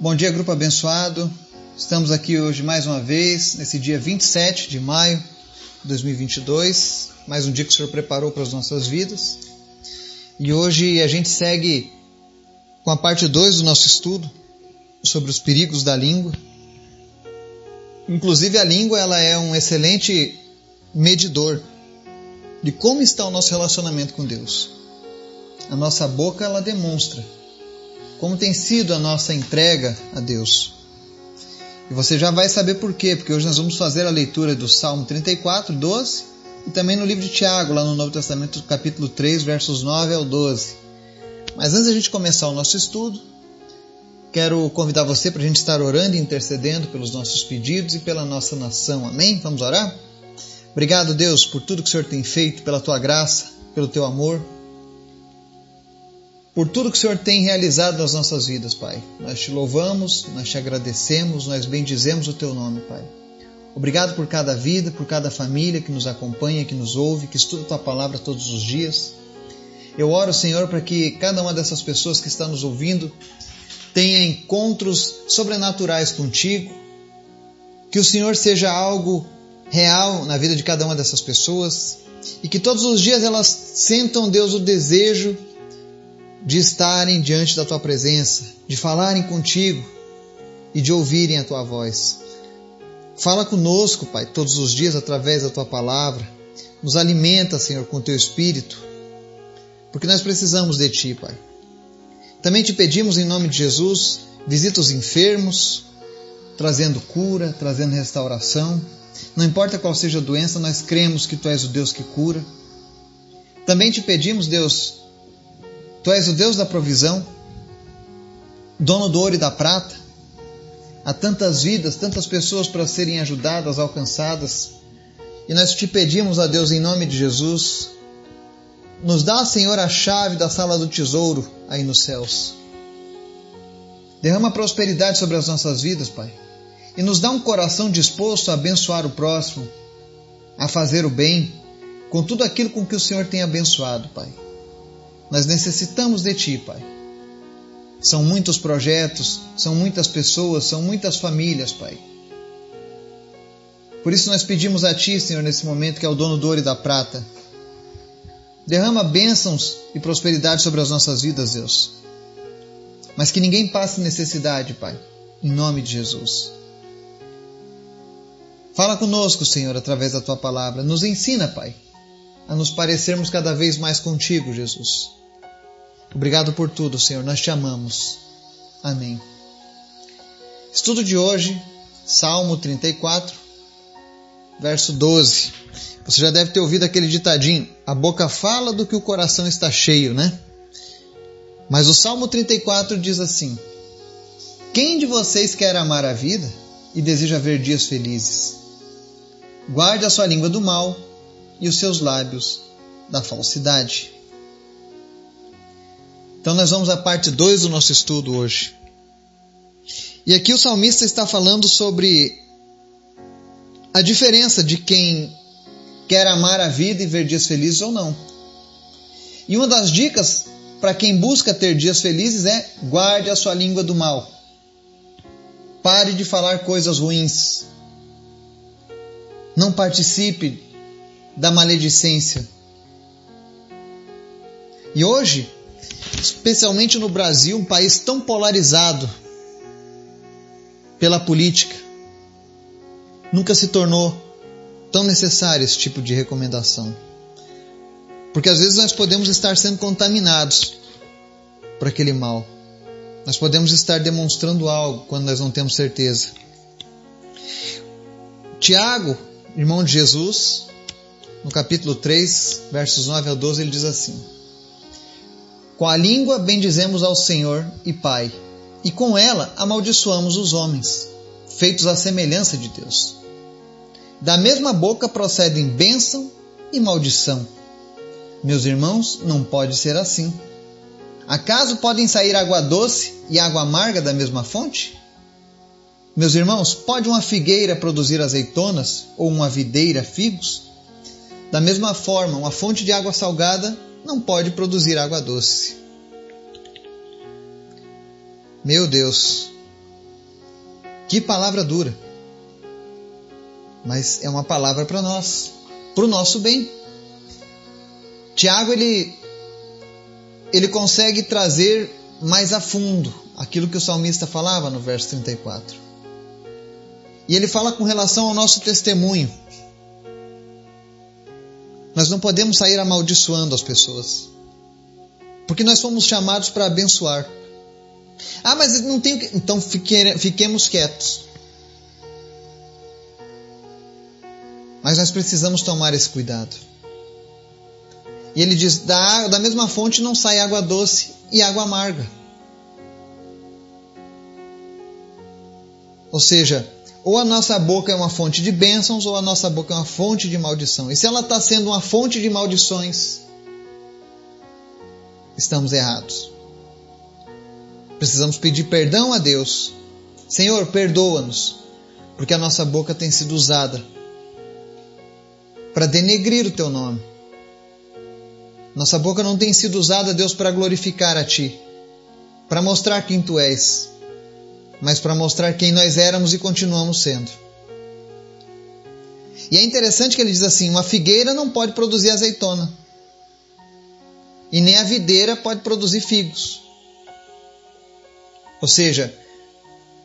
Bom dia, grupo abençoado. Estamos aqui hoje mais uma vez, nesse dia 27 de maio de 2022, mais um dia que o Senhor preparou para as nossas vidas. E hoje a gente segue com a parte 2 do nosso estudo sobre os perigos da língua. Inclusive a língua ela é um excelente medidor de como está o nosso relacionamento com Deus. A nossa boca ela demonstra como tem sido a nossa entrega a Deus. E você já vai saber por quê, porque hoje nós vamos fazer a leitura do Salmo 34, 12 e também no livro de Tiago, lá no Novo Testamento, capítulo 3, versos 9 ao 12. Mas antes a gente começar o nosso estudo, quero convidar você para a gente estar orando e intercedendo pelos nossos pedidos e pela nossa nação. Amém? Vamos orar? Obrigado, Deus, por tudo que o Senhor tem feito, pela tua graça, pelo teu amor, por tudo que o Senhor tem realizado nas nossas vidas, Pai. Nós te louvamos, nós te agradecemos, nós bendizemos o teu nome, Pai. Obrigado por cada vida, por cada família que nos acompanha, que nos ouve, que estuda a tua palavra todos os dias. Eu oro, Senhor, para que cada uma dessas pessoas que está nos ouvindo tenha encontros sobrenaturais contigo, que o Senhor seja algo real na vida de cada uma dessas pessoas e que todos os dias elas sentam, Deus, o desejo de estarem diante da tua presença, de falarem contigo e de ouvirem a tua voz. Fala conosco, Pai, todos os dias através da tua palavra. Nos alimenta, Senhor, com o teu espírito, porque nós precisamos de ti, Pai. Também te pedimos em nome de Jesus, visita os enfermos, trazendo cura, trazendo restauração. Não importa qual seja a doença, nós cremos que tu és o Deus que cura. Também te pedimos, Deus, tu és o Deus da provisão, dono do ouro e da prata. Há tantas vidas, tantas pessoas para serem ajudadas, alcançadas. E nós te pedimos a Deus, em nome de Jesus, nos dá, Senhor, a chave da sala do tesouro aí nos céus. Derrama prosperidade sobre as nossas vidas, Pai e nos dá um coração disposto a abençoar o próximo, a fazer o bem, com tudo aquilo com que o Senhor tem abençoado, Pai. Nós necessitamos de Ti, Pai. São muitos projetos, são muitas pessoas, são muitas famílias, Pai. Por isso nós pedimos a Ti, Senhor, nesse momento, que é o dono do ouro e da prata. Derrama bênçãos e prosperidade sobre as nossas vidas, Deus. Mas que ninguém passe necessidade, Pai. Em nome de Jesus. Fala conosco, Senhor, através da tua palavra. Nos ensina, Pai, a nos parecermos cada vez mais contigo, Jesus. Obrigado por tudo, Senhor. Nós te amamos. Amém. Estudo de hoje, Salmo 34, verso 12. Você já deve ter ouvido aquele ditadinho: a boca fala do que o coração está cheio, né? Mas o Salmo 34 diz assim: Quem de vocês quer amar a vida e deseja ver dias felizes? Guarde a sua língua do mal e os seus lábios da falsidade. Então, nós vamos à parte 2 do nosso estudo hoje. E aqui o salmista está falando sobre a diferença de quem quer amar a vida e ver dias felizes ou não. E uma das dicas para quem busca ter dias felizes é guarde a sua língua do mal. Pare de falar coisas ruins. Não participe da maledicência. E hoje, especialmente no Brasil, um país tão polarizado pela política, nunca se tornou tão necessário esse tipo de recomendação. Porque às vezes nós podemos estar sendo contaminados por aquele mal. Nós podemos estar demonstrando algo quando nós não temos certeza. Tiago irmão de Jesus, no capítulo 3, versos 9 ao 12, ele diz assim: Com a língua bendizemos ao Senhor e Pai, e com ela amaldiçoamos os homens, feitos à semelhança de Deus. Da mesma boca procedem bênção e maldição. Meus irmãos, não pode ser assim. Acaso podem sair água doce e água amarga da mesma fonte? Meus irmãos, pode uma figueira produzir azeitonas ou uma videira figos? Da mesma forma, uma fonte de água salgada não pode produzir água doce. Meu Deus, Que palavra dura. Mas é uma palavra para nós, para o nosso bem. Tiago ele ele consegue trazer mais a fundo aquilo que o salmista falava no verso 34. E ele fala com relação ao nosso testemunho. Nós não podemos sair amaldiçoando as pessoas. Porque nós fomos chamados para abençoar. Ah, mas não tem que. Então fique... fiquemos quietos. Mas nós precisamos tomar esse cuidado. E ele diz: da, da mesma fonte não sai água doce e água amarga. Ou seja, ou a nossa boca é uma fonte de bênçãos, ou a nossa boca é uma fonte de maldição. E se ela está sendo uma fonte de maldições, estamos errados. Precisamos pedir perdão a Deus. Senhor, perdoa-nos, porque a nossa boca tem sido usada para denegrir o teu nome. Nossa boca não tem sido usada, Deus, para glorificar a ti, para mostrar quem tu és, mas para mostrar quem nós éramos e continuamos sendo. E é interessante que ele diz assim: uma figueira não pode produzir azeitona e nem a videira pode produzir figos. Ou seja,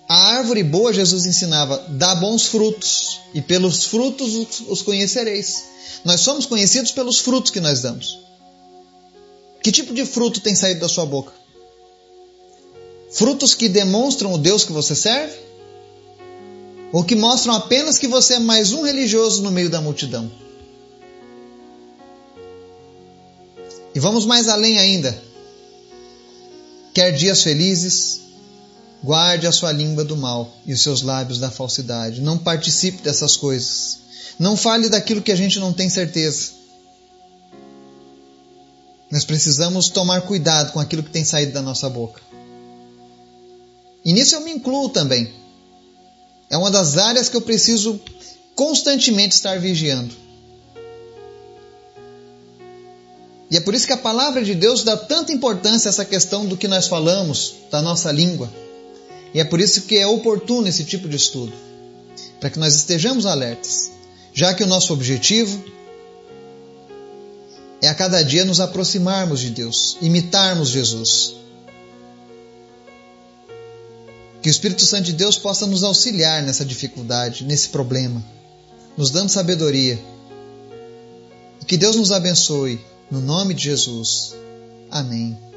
a árvore boa, Jesus ensinava, dá bons frutos, e pelos frutos os conhecereis. Nós somos conhecidos pelos frutos que nós damos. Que tipo de fruto tem saído da sua boca? Frutos que demonstram o Deus que você serve? Ou que mostram apenas que você é mais um religioso no meio da multidão? E vamos mais além ainda. Quer dias felizes, guarde a sua língua do mal e os seus lábios da falsidade. Não participe dessas coisas. Não fale daquilo que a gente não tem certeza. Nós precisamos tomar cuidado com aquilo que tem saído da nossa boca. E nisso eu me incluo também. É uma das áreas que eu preciso constantemente estar vigiando. E é por isso que a palavra de Deus dá tanta importância a essa questão do que nós falamos, da nossa língua. E é por isso que é oportuno esse tipo de estudo, para que nós estejamos alertas, já que o nosso objetivo é a cada dia nos aproximarmos de Deus, imitarmos Jesus. Que o Espírito Santo de Deus possa nos auxiliar nessa dificuldade, nesse problema, nos dando sabedoria. E que Deus nos abençoe no nome de Jesus. Amém.